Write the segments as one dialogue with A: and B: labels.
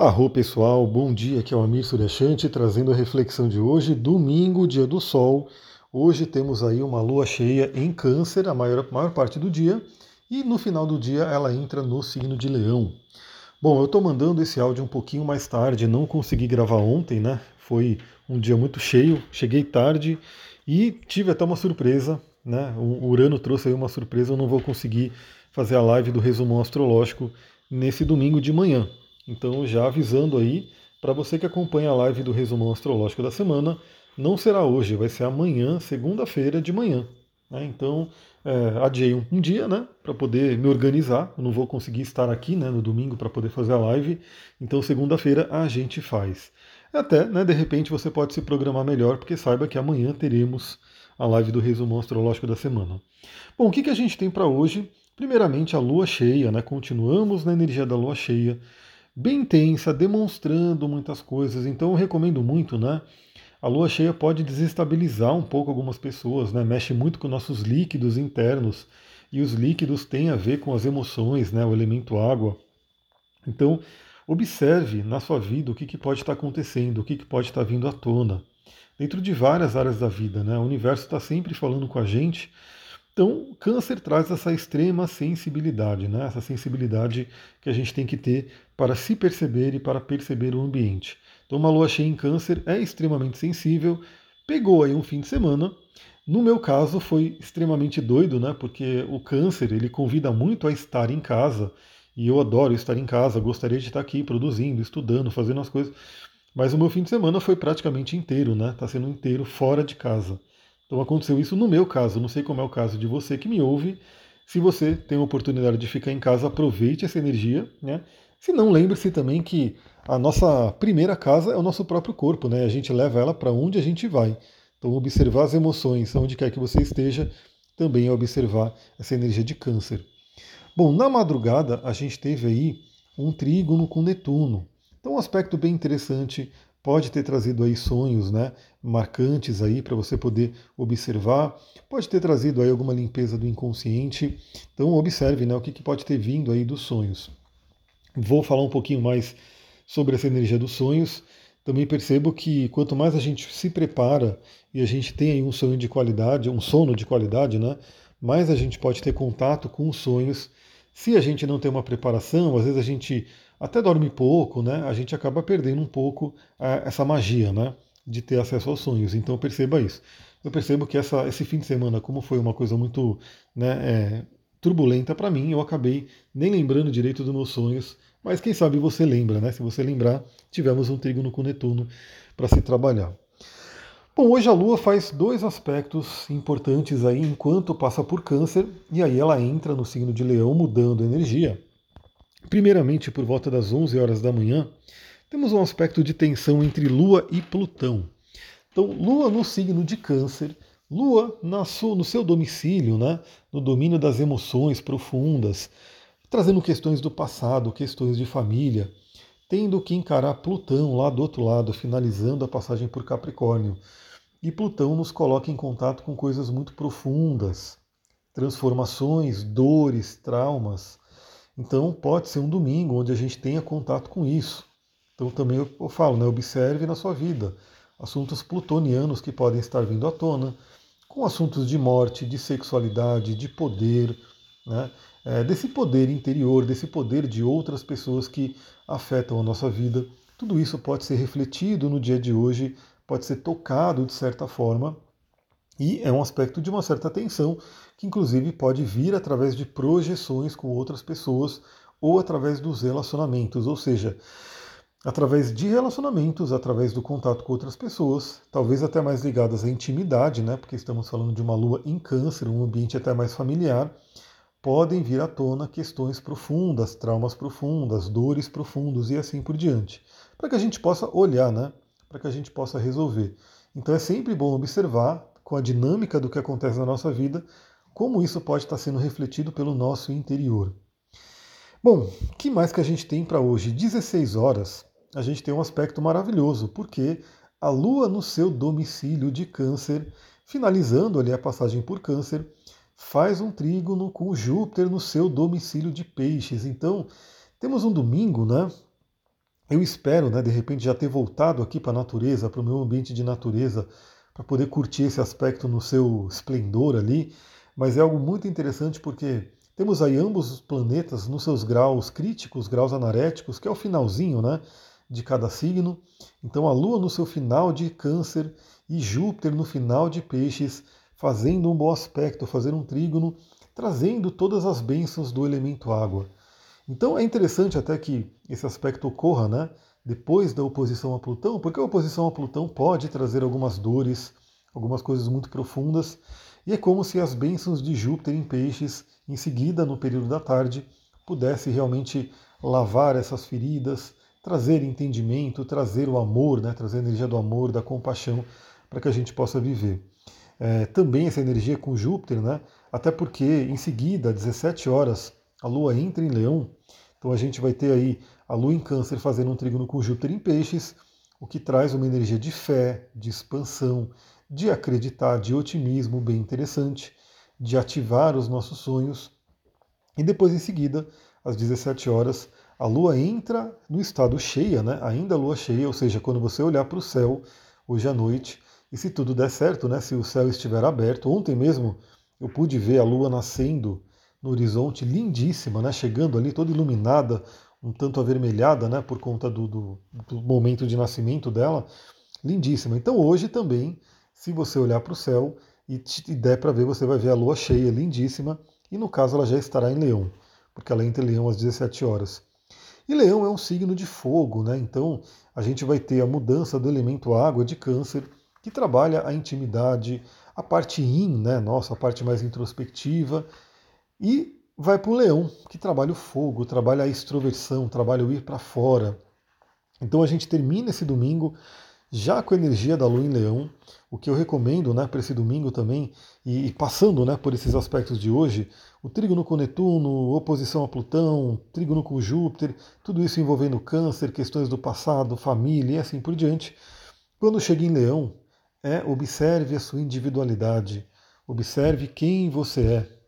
A: Arro pessoal, bom dia, aqui é o Amir Suryashanti trazendo a reflexão de hoje, domingo, dia do sol. Hoje temos aí uma lua cheia em câncer, a maior, maior parte do dia, e no final do dia ela entra no signo de leão. Bom, eu estou mandando esse áudio um pouquinho mais tarde, não consegui gravar ontem, né? Foi um dia muito cheio, cheguei tarde e tive até uma surpresa, né? O Urano trouxe aí uma surpresa, eu não vou conseguir fazer a live do resumo astrológico nesse domingo de manhã. Então, já avisando aí, para você que acompanha a live do resumão astrológico da semana, não será hoje, vai ser amanhã, segunda-feira de manhã. Né? Então, é, adiei um, um dia, né, para poder me organizar. Eu não vou conseguir estar aqui, né, no domingo para poder fazer a live. Então, segunda-feira a gente faz. Até, né, de repente você pode se programar melhor, porque saiba que amanhã teremos a live do resumão astrológico da semana. Bom, o que, que a gente tem para hoje? Primeiramente, a lua cheia, né? Continuamos na energia da lua cheia bem intensa, demonstrando muitas coisas. Então eu recomendo muito, né? A lua cheia pode desestabilizar um pouco algumas pessoas, né? Mexe muito com nossos líquidos internos e os líquidos têm a ver com as emoções, né? O elemento água. Então observe na sua vida o que, que pode estar acontecendo, o que, que pode estar vindo à tona dentro de várias áreas da vida, né? O universo está sempre falando com a gente então, câncer traz essa extrema sensibilidade, né? essa sensibilidade que a gente tem que ter para se perceber e para perceber o ambiente. Então, uma lua cheia em câncer é extremamente sensível, pegou aí um fim de semana. No meu caso, foi extremamente doido, né? porque o câncer ele convida muito a estar em casa, e eu adoro estar em casa, gostaria de estar aqui produzindo, estudando, fazendo as coisas. Mas o meu fim de semana foi praticamente inteiro, né? Está sendo inteiro fora de casa. Então aconteceu isso no meu caso, não sei como é o caso de você que me ouve. Se você tem a oportunidade de ficar em casa, aproveite essa energia, né? Se não, lembre-se também que a nossa primeira casa é o nosso próprio corpo, né? A gente leva ela para onde a gente vai. Então observar as emoções, onde quer que você esteja, também é observar essa energia de câncer. Bom, na madrugada a gente teve aí um trígono com Netuno. Então um aspecto bem interessante pode ter trazido aí sonhos, né, marcantes aí para você poder observar, pode ter trazido aí alguma limpeza do inconsciente. Então observe, né, o que, que pode ter vindo aí dos sonhos. Vou falar um pouquinho mais sobre essa energia dos sonhos. Também percebo que quanto mais a gente se prepara e a gente tem aí um sonho de qualidade, um sono de qualidade, né, mais a gente pode ter contato com os sonhos. Se a gente não tem uma preparação, às vezes a gente até dorme pouco, né? A gente acaba perdendo um pouco é, essa magia, né? De ter acesso aos sonhos. Então perceba isso. Eu percebo que essa, esse fim de semana, como foi uma coisa muito né, é, turbulenta para mim, eu acabei nem lembrando direito dos meus sonhos. Mas quem sabe você lembra, né? Se você lembrar, tivemos um trígono com Netuno para se trabalhar. Bom, hoje a Lua faz dois aspectos importantes aí enquanto passa por câncer, e aí ela entra no signo de leão mudando energia. Primeiramente, por volta das 11 horas da manhã, temos um aspecto de tensão entre Lua e Plutão. Então, Lua no signo de Câncer, Lua no seu domicílio, né, no domínio das emoções profundas, trazendo questões do passado, questões de família, tendo que encarar Plutão lá do outro lado, finalizando a passagem por Capricórnio. E Plutão nos coloca em contato com coisas muito profundas, transformações, dores, traumas. Então pode ser um domingo onde a gente tenha contato com isso. Então também eu falo, né, observe na sua vida assuntos plutonianos que podem estar vindo à tona, com assuntos de morte, de sexualidade, de poder, né, é, desse poder interior, desse poder de outras pessoas que afetam a nossa vida. Tudo isso pode ser refletido no dia de hoje, pode ser tocado de certa forma e é um aspecto de uma certa tensão, que inclusive pode vir através de projeções com outras pessoas ou através dos relacionamentos, ou seja, através de relacionamentos, através do contato com outras pessoas, talvez até mais ligadas à intimidade, né? Porque estamos falando de uma lua em câncer, um ambiente até mais familiar, podem vir à tona questões profundas, traumas profundas, dores profundos e assim por diante, para que a gente possa olhar, né? Para que a gente possa resolver. Então é sempre bom observar com a dinâmica do que acontece na nossa vida, como isso pode estar sendo refletido pelo nosso interior. Bom, que mais que a gente tem para hoje? 16 horas, a gente tem um aspecto maravilhoso, porque a Lua no seu domicílio de câncer, finalizando ali a passagem por câncer, faz um trígono com Júpiter no seu domicílio de peixes. Então, temos um domingo, né? Eu espero, né, de repente, já ter voltado aqui para a natureza, para o meu ambiente de natureza, para poder curtir esse aspecto no seu esplendor ali. Mas é algo muito interessante porque temos aí ambos os planetas nos seus graus críticos, graus anaréticos, que é o finalzinho né, de cada signo. Então a Lua no seu final de Câncer e Júpiter no final de Peixes, fazendo um bom aspecto, fazendo um trígono, trazendo todas as bênçãos do elemento água. Então é interessante até que esse aspecto ocorra, né? Depois da oposição a Plutão, porque a oposição a Plutão pode trazer algumas dores, algumas coisas muito profundas, e é como se as bênçãos de Júpiter em peixes, em seguida, no período da tarde, pudesse realmente lavar essas feridas, trazer entendimento, trazer o amor, né? trazer a energia do amor, da compaixão, para que a gente possa viver. É, também essa energia com Júpiter, né? até porque em seguida, às 17 horas, a Lua entra em Leão, então a gente vai ter aí a Lua em Câncer fazendo um trígono com Júpiter em Peixes, o que traz uma energia de fé, de expansão, de acreditar, de otimismo bem interessante, de ativar os nossos sonhos. E depois, em seguida, às 17 horas, a Lua entra no estado cheia, né? ainda Lua cheia, ou seja, quando você olhar para o céu hoje à noite, e se tudo der certo, né? se o céu estiver aberto, ontem mesmo eu pude ver a Lua nascendo no horizonte, lindíssima, né? chegando ali toda iluminada, um tanto avermelhada, né? por conta do, do, do momento de nascimento dela, lindíssima. Então hoje também, se você olhar para o céu e, te, der para ver, você vai ver a lua cheia, lindíssima, e no caso ela já estará em Leão, porque ela entra em Leão às 17 horas. E Leão é um signo de fogo, né? Então a gente vai ter a mudança do elemento água de câncer, que trabalha a intimidade, a parte in, né? Nossa, a parte mais introspectiva, e vai para o leão, que trabalha o fogo, trabalha a extroversão, trabalha o ir para fora. Então a gente termina esse domingo já com a energia da lua em leão, o que eu recomendo né, para esse domingo também, e, e, passando né, por esses aspectos de hoje, o trígono com Netuno, oposição a Plutão, trígono com Júpiter, tudo isso envolvendo câncer, questões do passado, família e assim por diante. Quando chega em leão, é observe a sua individualidade, observe quem você é,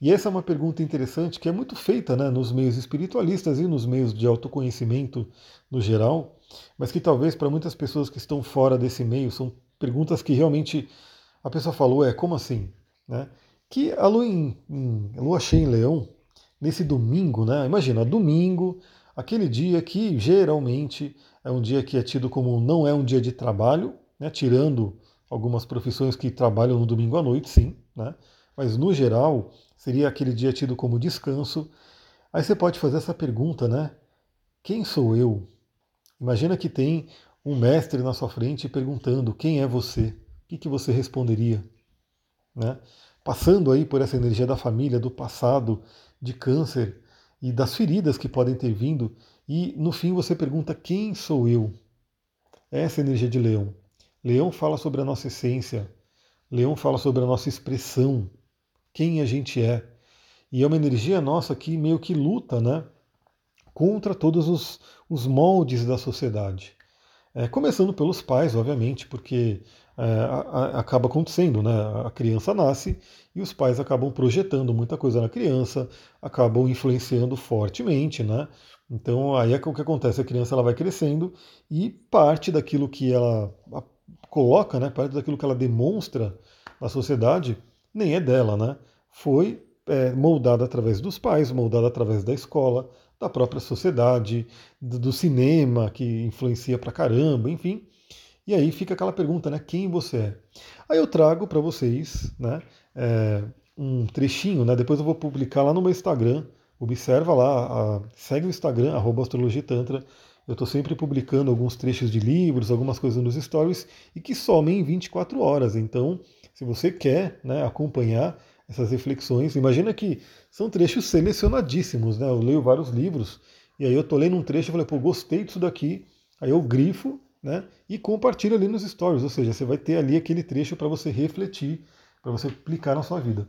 A: e essa é uma pergunta interessante que é muito feita né, nos meios espiritualistas e nos meios de autoconhecimento no geral, mas que talvez para muitas pessoas que estão fora desse meio são perguntas que realmente a pessoa falou, é como assim? Né? Que a lua, em, em, a lua cheia em leão, nesse domingo, né? imagina, domingo, aquele dia que geralmente é um dia que é tido como não é um dia de trabalho, né? tirando algumas profissões que trabalham no domingo à noite, sim, né? mas no geral seria aquele dia tido como descanso. Aí você pode fazer essa pergunta, né? Quem sou eu? Imagina que tem um mestre na sua frente perguntando quem é você. O que, que você responderia? Né? Passando aí por essa energia da família, do passado, de câncer e das feridas que podem ter vindo, e no fim você pergunta quem sou eu? Essa é energia de Leão. Leão fala sobre a nossa essência, Leão fala sobre a nossa expressão, quem a gente é. E é uma energia nossa que meio que luta né, contra todos os, os moldes da sociedade. É, começando pelos pais, obviamente, porque é, a, a, acaba acontecendo, né? A criança nasce e os pais acabam projetando muita coisa na criança, acabam influenciando fortemente, né? Então aí é o que acontece, a criança ela vai crescendo e parte daquilo que ela coloca, né? Parte daquilo que ela demonstra na sociedade nem é dela, né? Foi é, moldada através dos pais, moldada através da escola, da própria sociedade, do, do cinema, que influencia pra caramba, enfim. E aí fica aquela pergunta, né? Quem você é? Aí eu trago para vocês, né? É, um trechinho, né? Depois eu vou publicar lá no meu Instagram. Observa lá, a, segue o Instagram, arroba astrologitantra. Eu estou sempre publicando alguns trechos de livros, algumas coisas nos stories, e que somem em 24 horas. Então, se você quer né, acompanhar essas reflexões, imagina que são trechos selecionadíssimos, né? Eu leio vários livros e aí eu tô lendo um trecho e falei, pô, gostei disso daqui, aí eu grifo, né? E compartilho ali nos stories, ou seja, você vai ter ali aquele trecho para você refletir, para você aplicar na sua vida.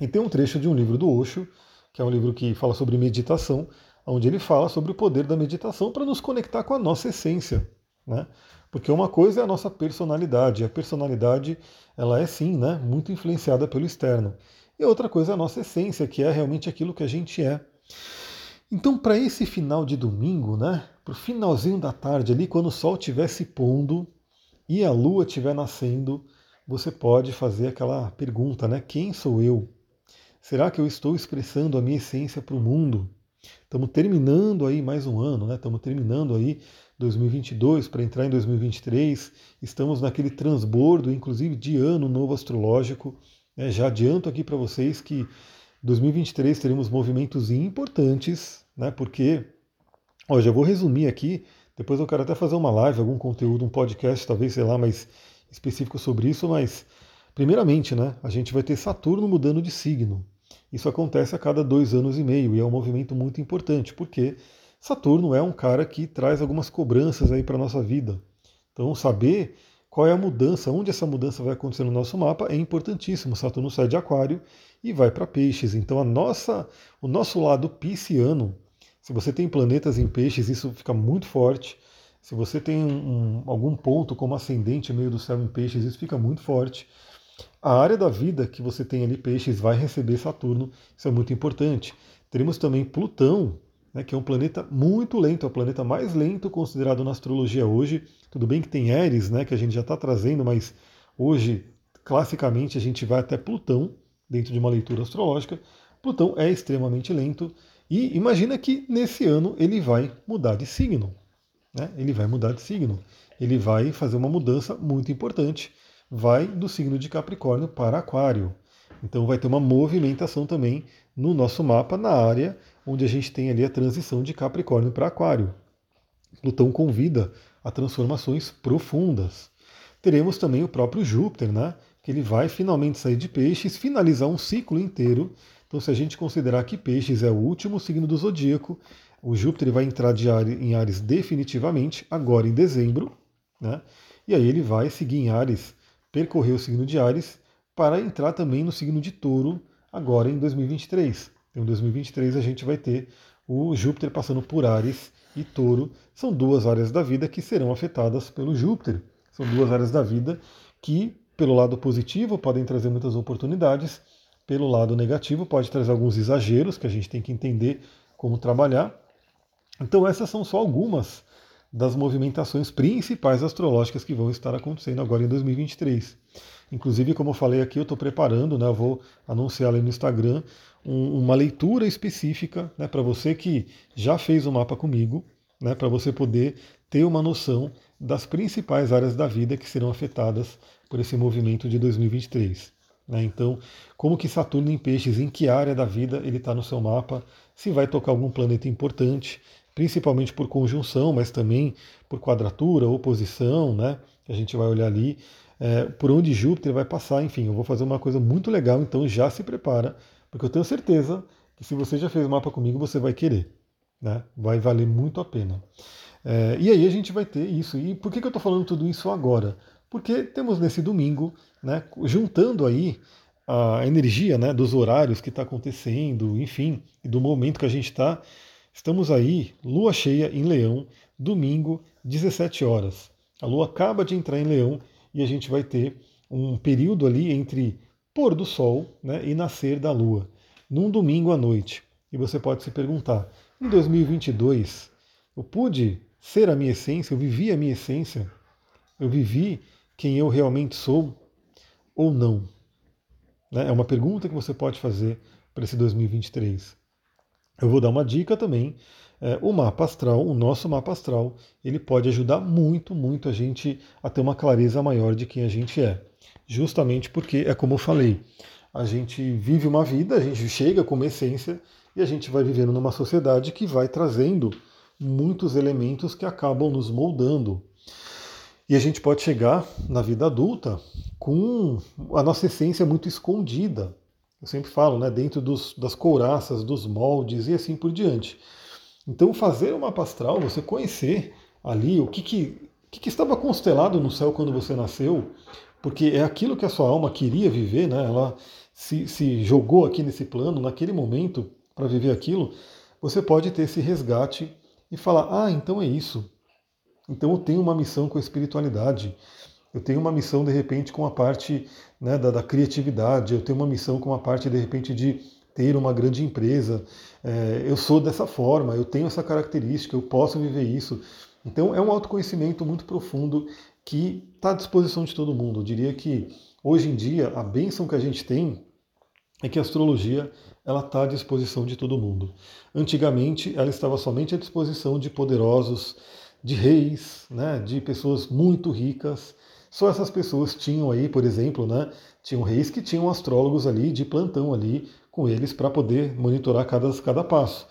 A: E tem um trecho de um livro do Osho, que é um livro que fala sobre meditação, onde ele fala sobre o poder da meditação para nos conectar com a nossa essência, né? Porque uma coisa é a nossa personalidade, a personalidade ela é sim, né, muito influenciada pelo externo. E outra coisa é a nossa essência, que é realmente aquilo que a gente é. Então, para esse final de domingo, né, para o finalzinho da tarde ali, quando o sol estiver se pondo e a lua estiver nascendo, você pode fazer aquela pergunta, né? Quem sou eu? Será que eu estou expressando a minha essência para o mundo? Estamos terminando aí mais um ano, né? Estamos terminando aí 2022 para entrar em 2023. Estamos naquele transbordo, inclusive de ano novo astrológico. Né? Já adianto aqui para vocês que 2023 teremos movimentos importantes, né? Porque, ó, já vou resumir aqui. Depois eu quero até fazer uma live, algum conteúdo, um podcast, talvez, sei lá, mais específico sobre isso, mas primeiramente, né, a gente vai ter Saturno mudando de signo. Isso acontece a cada dois anos e meio e é um movimento muito importante, porque Saturno é um cara que traz algumas cobranças aí para a nossa vida. Então, saber qual é a mudança, onde essa mudança vai acontecer no nosso mapa é importantíssimo. Saturno sai de Aquário e vai para Peixes. Então, a nossa, o nosso lado pisciano, se você tem planetas em Peixes, isso fica muito forte. Se você tem um, algum ponto como ascendente meio do céu em peixes, isso fica muito forte. A área da vida que você tem ali, peixes, vai receber Saturno, isso é muito importante. Teremos também Plutão, né, que é um planeta muito lento, é o planeta mais lento considerado na astrologia hoje. Tudo bem que tem Eris, né, que a gente já está trazendo, mas hoje, classicamente, a gente vai até Plutão, dentro de uma leitura astrológica. Plutão é extremamente lento, e imagina que nesse ano ele vai mudar de signo né, ele vai mudar de signo. Ele vai fazer uma mudança muito importante. Vai do signo de Capricórnio para Aquário. Então vai ter uma movimentação também no nosso mapa, na área onde a gente tem ali a transição de Capricórnio para Aquário. Plutão convida a transformações profundas. Teremos também o próprio Júpiter, né? Que ele vai finalmente sair de peixes, finalizar um ciclo inteiro. Então, se a gente considerar que peixes é o último signo do zodíaco, o Júpiter vai entrar em Ares definitivamente, agora em dezembro, né? e aí ele vai seguir em Ares, percorrer o signo de Ares, para entrar também no signo de Touro, agora em 2023. Então, em 2023 a gente vai ter o Júpiter passando por Ares e Touro. São duas áreas da vida que serão afetadas pelo Júpiter. São duas áreas da vida que, pelo lado positivo, podem trazer muitas oportunidades, pelo lado negativo, pode trazer alguns exageros que a gente tem que entender como trabalhar. Então, essas são só algumas das movimentações principais astrológicas que vão estar acontecendo agora em 2023. Inclusive, como eu falei aqui, eu estou preparando, né, eu vou anunciar ali no Instagram um, uma leitura específica né, para você que já fez o mapa comigo, né, para você poder ter uma noção das principais áreas da vida que serão afetadas por esse movimento de 2023. Né? Então, como que Saturno em Peixes, em que área da vida ele está no seu mapa, se vai tocar algum planeta importante, principalmente por conjunção, mas também por quadratura, oposição, né? A gente vai olhar ali, é, por onde Júpiter vai passar. Enfim, eu vou fazer uma coisa muito legal, então já se prepara, porque eu tenho certeza que se você já fez o mapa comigo, você vai querer. Né? Vai valer muito a pena. É, e aí a gente vai ter isso. E por que, que eu estou falando tudo isso agora? Porque temos nesse domingo, né, juntando aí a energia né, dos horários que está acontecendo, enfim, e do momento que a gente está, Estamos aí, lua cheia em Leão, domingo, 17 horas. A lua acaba de entrar em Leão e a gente vai ter um período ali entre pôr do sol né, e nascer da lua, num domingo à noite. E você pode se perguntar: em 2022, eu pude ser a minha essência, eu vivi a minha essência, eu vivi quem eu realmente sou ou não? Né, é uma pergunta que você pode fazer para esse 2023. Eu vou dar uma dica também. É, o mapa astral, o nosso mapa astral, ele pode ajudar muito, muito a gente a ter uma clareza maior de quem a gente é. Justamente porque, é como eu falei, a gente vive uma vida, a gente chega com uma essência e a gente vai vivendo numa sociedade que vai trazendo muitos elementos que acabam nos moldando. E a gente pode chegar na vida adulta com a nossa essência muito escondida, eu sempre falo, né, dentro dos, das couraças, dos moldes e assim por diante. Então, fazer uma mapa astral, você conhecer ali o que, que, que, que estava constelado no céu quando você nasceu, porque é aquilo que a sua alma queria viver, né? ela se, se jogou aqui nesse plano, naquele momento, para viver aquilo, você pode ter esse resgate e falar: ah, então é isso. Então eu tenho uma missão com a espiritualidade. Eu tenho uma missão, de repente, com a parte né, da, da, criatividade, eu tenho uma missão com a parte, de repente, de ter uma grande empresa, é, eu sou dessa forma, eu tenho essa característica, eu posso viver isso. Então é um autoconhecimento muito profundo que está à disposição de todo mundo. Eu diria que hoje em dia a bênção que a gente tem é que a astrologia ela está à disposição de todo mundo. Antigamente ela estava somente à disposição de poderosos, de reis, né, de pessoas muito ricas. Só essas pessoas tinham aí, por exemplo, né, tinham reis que tinham astrólogos ali de plantão ali com eles para poder monitorar cada, cada passo.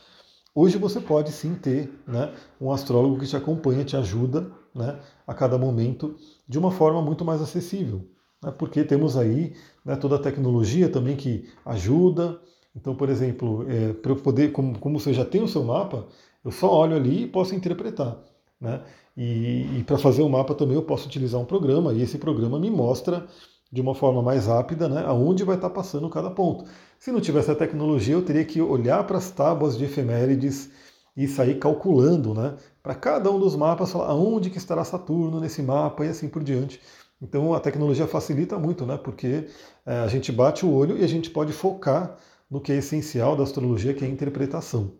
A: Hoje você pode sim ter né, um astrólogo que te acompanha, te ajuda né, a cada momento de uma forma muito mais acessível. Né, porque temos aí né, toda a tecnologia também que ajuda. Então, por exemplo, é, para eu poder, como, como você já tem o seu mapa, eu só olho ali e posso interpretar. Né? E, e para fazer o mapa também eu posso utilizar um programa, e esse programa me mostra de uma forma mais rápida né, aonde vai estar passando cada ponto. Se não tivesse a tecnologia, eu teria que olhar para as tábuas de efemérides e sair calculando, né? Para cada um dos mapas, falar aonde que estará Saturno nesse mapa e assim por diante. Então a tecnologia facilita muito, né? Porque é, a gente bate o olho e a gente pode focar no que é essencial da astrologia, que é a interpretação.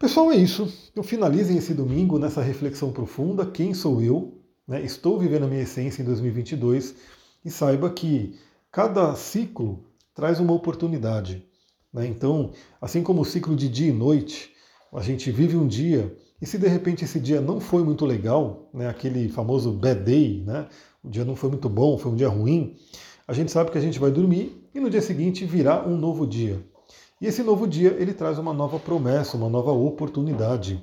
A: Pessoal, é isso. Eu finalizem esse domingo nessa reflexão profunda. Quem sou eu? Né? Estou vivendo a minha essência em 2022 e saiba que cada ciclo traz uma oportunidade. Né? Então, assim como o ciclo de dia e noite, a gente vive um dia e se de repente esse dia não foi muito legal, né, aquele famoso bad day, né, o dia não foi muito bom, foi um dia ruim, a gente sabe que a gente vai dormir e no dia seguinte virá um novo dia. E esse novo dia ele traz uma nova promessa, uma nova oportunidade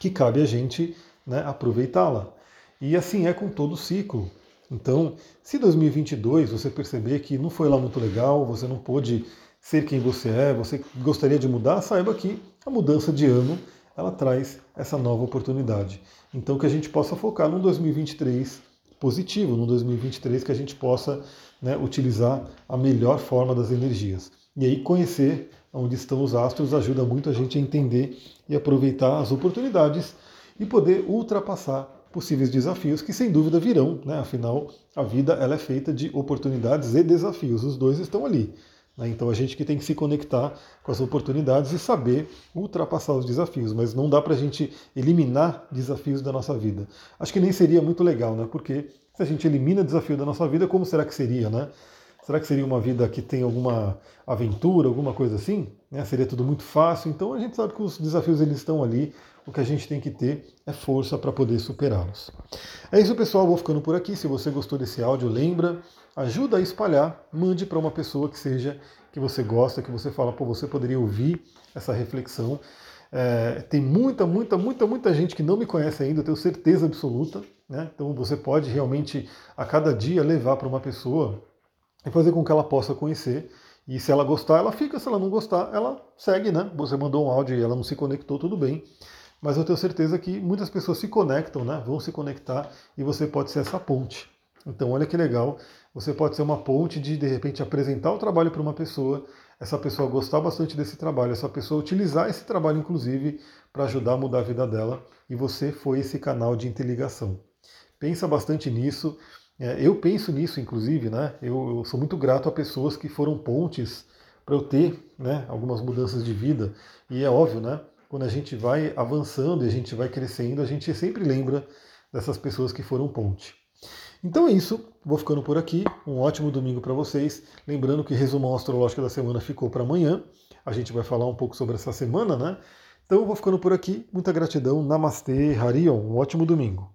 A: que cabe a gente né, aproveitá-la. E assim é com todo ciclo. Então, se 2022 você perceber que não foi lá muito legal, você não pôde ser quem você é, você gostaria de mudar, saiba que a mudança de ano ela traz essa nova oportunidade. Então, que a gente possa focar num 2023 positivo, num 2023 que a gente possa né, utilizar a melhor forma das energias. E aí, conhecer onde estão os astros ajuda muito a gente a entender e aproveitar as oportunidades e poder ultrapassar possíveis desafios que sem dúvida virão, né? afinal a vida ela é feita de oportunidades e desafios, os dois estão ali. Né? Então a gente que tem que se conectar com as oportunidades e saber ultrapassar os desafios, mas não dá para a gente eliminar desafios da nossa vida. Acho que nem seria muito legal, né? porque se a gente elimina desafio da nossa vida, como será que seria? Né? Será que seria uma vida que tem alguma aventura, alguma coisa assim? Né? Seria tudo muito fácil? Então a gente sabe que os desafios eles estão ali o que a gente tem que ter é força para poder superá-los. É isso, pessoal. Vou ficando por aqui. Se você gostou desse áudio, lembra, ajuda a espalhar, mande para uma pessoa que seja que você gosta, que você fala, pô, você poderia ouvir essa reflexão. É, tem muita, muita, muita, muita gente que não me conhece ainda, eu tenho certeza absoluta. Né? Então você pode realmente a cada dia levar para uma pessoa e fazer com que ela possa conhecer. E se ela gostar, ela fica. Se ela não gostar, ela segue, né? Você mandou um áudio e ela não se conectou, tudo bem mas eu tenho certeza que muitas pessoas se conectam, né? vão se conectar e você pode ser essa ponte. Então, olha que legal, você pode ser uma ponte de, de repente, apresentar o trabalho para uma pessoa, essa pessoa gostar bastante desse trabalho, essa pessoa utilizar esse trabalho, inclusive, para ajudar a mudar a vida dela, e você foi esse canal de interligação. Pensa bastante nisso. É, eu penso nisso, inclusive, né? Eu, eu sou muito grato a pessoas que foram pontes para eu ter né, algumas mudanças de vida. E é óbvio, né? quando a gente vai avançando e a gente vai crescendo, a gente sempre lembra dessas pessoas que foram ponte. Então é isso, vou ficando por aqui. Um ótimo domingo para vocês. Lembrando que resumão astrológico da semana ficou para amanhã. A gente vai falar um pouco sobre essa semana, né? Então vou ficando por aqui. Muita gratidão. Namastê, Harion. Um ótimo domingo.